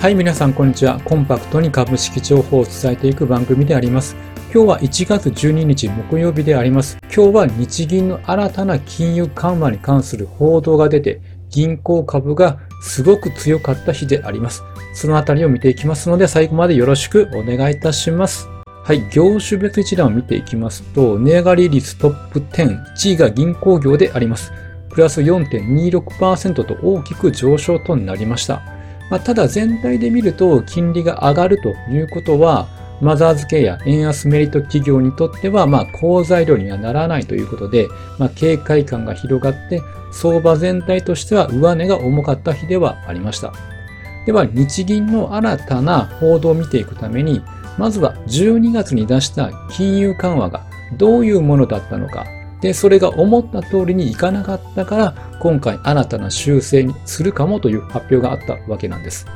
はい、皆さん、こんにちは。コンパクトに株式情報を伝えていく番組であります。今日は1月12日木曜日であります。今日は日銀の新たな金融緩和に関する報道が出て、銀行株がすごく強かった日であります。そのあたりを見ていきますので、最後までよろしくお願いいたします。はい、業種別一覧を見ていきますと、値上がり率トップ10、1位が銀行業であります。プラス4.26%と大きく上昇となりました。まあ、ただ全体で見ると金利が上がるということは、マザーズ系や円安メリット企業にとっては、まあ、好材料にはならないということで、まあ、警戒感が広がって、相場全体としては上値が重かった日ではありました。では、日銀の新たな報道を見ていくために、まずは12月に出した金融緩和がどういうものだったのか、で、それが思った通りにいかなかったから、今回新たな修正にするかもという発表があったわけなんです。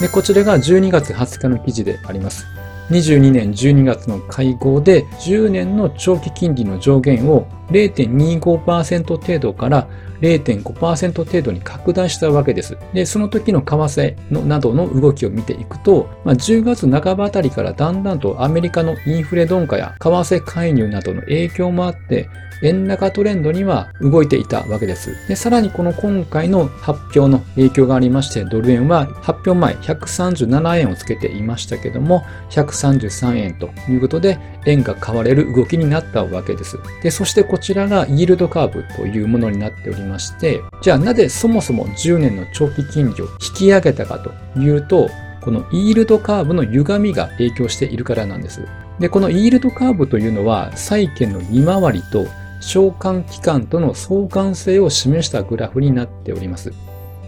で、こちらが12月20日の記事であります。22年12月の会合で10年の長期金利の上限を0.25%程度から0.5%程度に拡大したわけです。で、その時の為替のなどの動きを見ていくと、まあ、10月半ばあたりからだんだんとアメリカのインフレ鈍化や為替介入などの影響もあって、円高トレンドには動いていたわけです。で、さらにこの今回の発表の影響がありまして、ドル円は発表前137円をつけていましたけども、133円ということで、円が買われる動きになったわけです。で、そしてこちらがイールドカーブというものになっておりまして、じゃあなぜそもそも10年の長期金利を引き上げたかというと、このイールドカーブの歪みが影響しているからなんです。で、このイールドカーブというのは債券の利回りと償還期間との相関性を示したグラフになっております。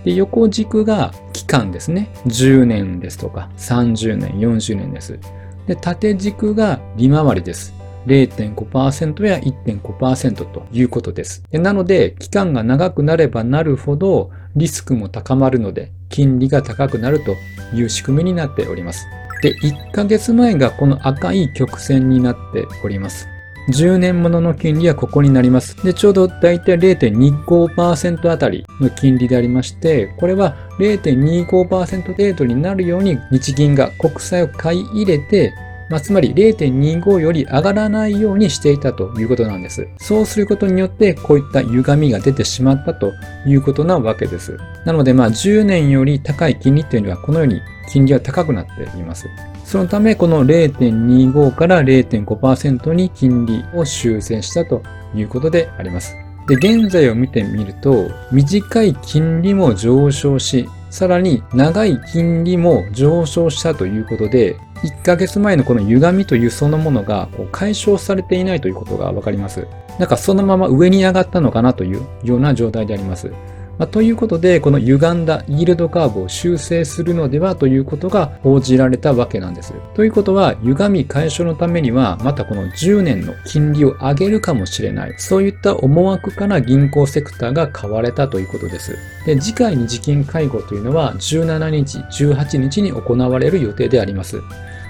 で横軸が期間ですね。10年ですとか30年、40年です。で縦軸が利回りです。0.5%や1.5%ということです。なので、期間が長くなればなるほどリスクも高まるので、金利が高くなるという仕組みになっております。で、1ヶ月前がこの赤い曲線になっております。10年ものの金利はここになります。で、ちょうどだいたい0.25%あたりの金利でありまして、これは0.25%程度になるように日銀が国債を買い入れて、まあ、つまり0.25より上がらないようにしていたということなんです。そうすることによってこういった歪みが出てしまったということなわけです。なのでまあ10年より高い金利というのはこのように金利は高くなっています。そのため、この0.25から0.5%に金利を修正したということであります。で、現在を見てみると、短い金利も上昇し、さらに長い金利も上昇したということで、1ヶ月前のこの歪みというそのものがこう解消されていないということがわかります。なんかそのまま上に上がったのかなというような状態であります。まあ、ということで、この歪んだイールドカーブを修正するのではということが報じられたわけなんです。ということは、歪み解消のためには、またこの10年の金利を上げるかもしれない。そういった思惑から銀行セクターが買われたということです。で、次回日銀会合というのは17日、18日に行われる予定であります。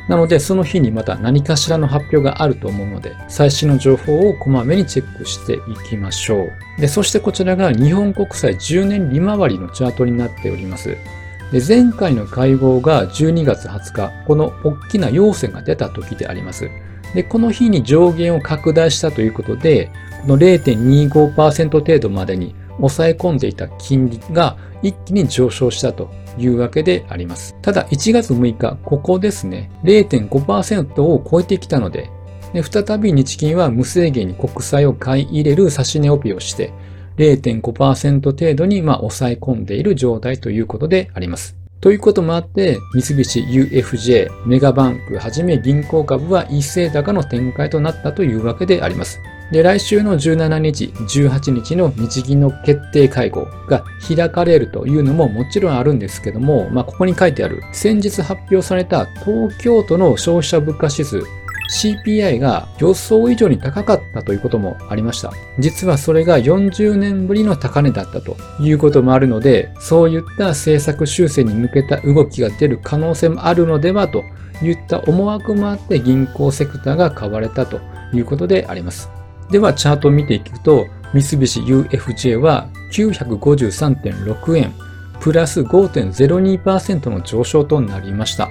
なので、その日にまた何かしらの発表があると思うので、最新の情報をこまめにチェックしていきましょう。で、そしてこちらが日本国債10年利回りのチャートになっております。で前回の会合が12月20日、この大きな陽線が出た時であります。で、この日に上限を拡大したということで、この0.25%程度までに抑え込んでいた金利が一気に上昇したというわけであります。ただ1月6日、ここですね、0.5%を超えてきたので、で再び日銀は無制限に国債を買い入れる指値オペをして、0.5%程度にまあ抑え込んでいる状態ということであります。ということもあって、三菱 UFJ、メガバンクはじめ銀行株は一斉高の展開となったというわけであります。で、来週の17日、18日の日銀の決定会合が開かれるというのももちろんあるんですけども、まあ、ここに書いてある、先日発表された東京都の消費者物価指数、CPI が予想以上に高かったということもありました。実はそれが40年ぶりの高値だったということもあるので、そういった政策修正に向けた動きが出る可能性もあるのではといった思惑もあって銀行セクターが買われたということであります。では、チャートを見ていくと、三菱 UFJ は953.6円、プラス5.02%の上昇となりました。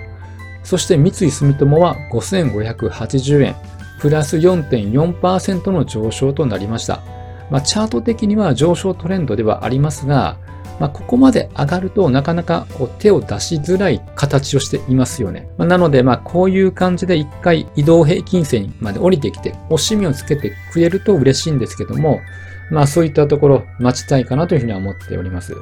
そして三井住友は5580円、プラス4.4%の上昇となりました。まあ、チャート的には上昇トレンドではありますが、まあ、ここまで上がるとなかなかこう手を出しづらい形をしていますよね。まあ、なので、まあ、こういう感じで一回移動平均線まで降りてきて、押しみをつけてくれると嬉しいんですけども、まあそういったところ待ちたいかなというふうには思っております。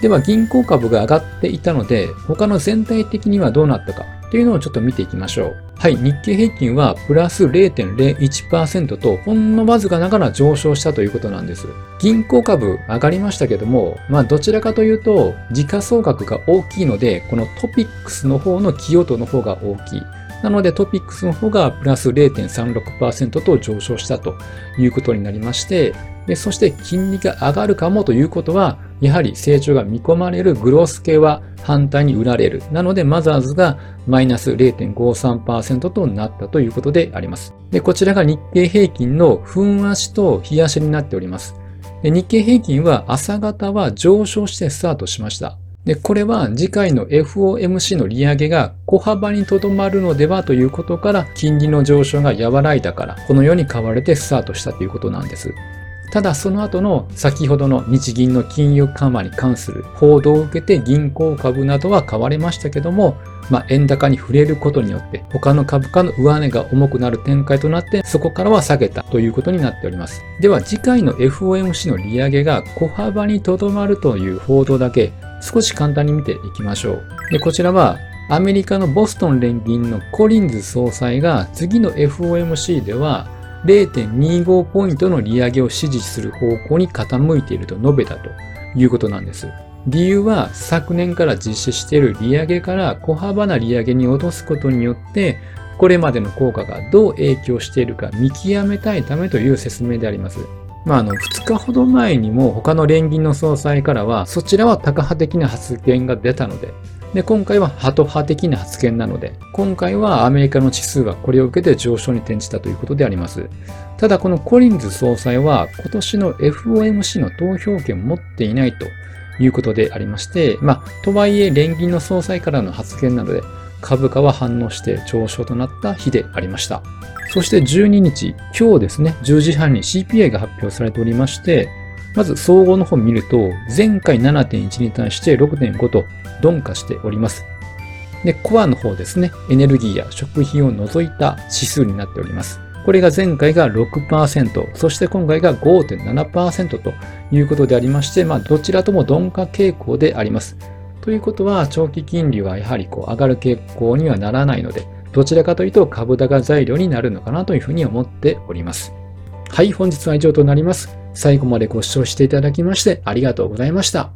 では銀行株が上がっていたので、他の全体的にはどうなったかというのをちょっと見ていきましょう。はい、日経平均はプラス0.01%とほんのわずかながら上昇したということなんです。銀行株上がりましたけども、まあどちらかというと時価総額が大きいので、このトピックスの方の寄与度の方が大きい。なのでトピックスの方がプラス0.36%と上昇したということになりまして、でそして金利が上がるかもということは、やはり成長が見込まれるグロス系は反対に売られる。なので、マザーズがマイナス0.53%となったということであります。で、こちらが日経平均の分足と日足になっております。で日経平均は朝方は上昇してスタートしました。で、これは次回の FOMC の利上げが小幅にとどまるのではということから、金利の上昇が和らいだから、このように買われてスタートしたということなんです。ただその後の先ほどの日銀の金融緩和に関する報道を受けて銀行株などは買われましたけども、まあ、円高に触れることによって他の株価の上値が重くなる展開となってそこからは下げたということになっております。では次回の FOMC の利上げが小幅にとどまるという報道だけ少し簡単に見ていきましょう。でこちらはアメリカのボストン連銀のコリンズ総裁が次の FOMC では0.25ポイントの利上げを支持する方向に傾いていると述べたということなんです。理由は昨年から実施している利上げから小幅な利上げに落とすことによってこれまでの効果がどう影響しているか見極めたいためという説明であります。まあ、あの、2日ほど前にも他の連銀の総裁からは、そちらはタカ派的な発言が出たので、で、今回はハト派的な発言なので、今回はアメリカの指数がこれを受けて上昇に転じたということであります。ただこのコリンズ総裁は今年の FOMC の投票権を持っていないということでありまして、まあ、とはいえ連銀の総裁からの発言なので、株価は反応して上昇となった日でありました。そして12日、今日ですね、10時半に CPI が発表されておりまして、まず総合の方を見ると、前回7.1に対して6.5と鈍化しております。で、コアの方ですね、エネルギーや食品を除いた指数になっております。これが前回が6%、そして今回が5.7%ということでありまして、まあ、どちらとも鈍化傾向であります。ということは、長期金利はやはりこう上がる傾向にはならないので、どちらかというと株高材料になるのかなというふうに思っております。はい、本日は以上となります。最後までご視聴していただきましてありがとうございました。